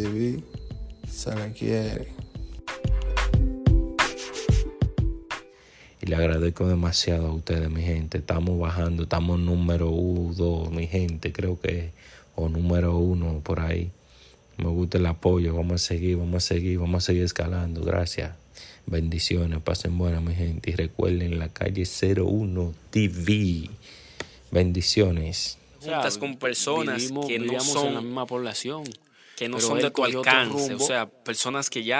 TV se le quiere. Y le agradezco demasiado a ustedes, mi gente. Estamos bajando, estamos número uno, mi gente, creo que, o número uno por ahí. Me gusta el apoyo, vamos a seguir, vamos a seguir, vamos a seguir escalando. Gracias. Bendiciones, pasen buenas, mi gente. Y recuerden la calle 01 TV. Bendiciones. juntas con personas vivimos- que no son en la misma población. Que no pero son de tu alcance, o sea, personas que ya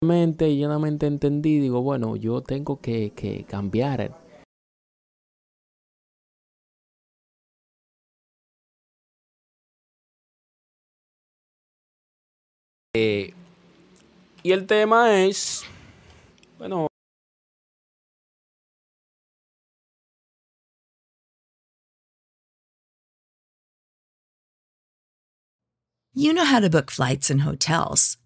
Mente y llenamente entendí, digo, bueno, yo tengo que, que cambiar. Eh, y el tema es, bueno, You know how to book flights and hotels.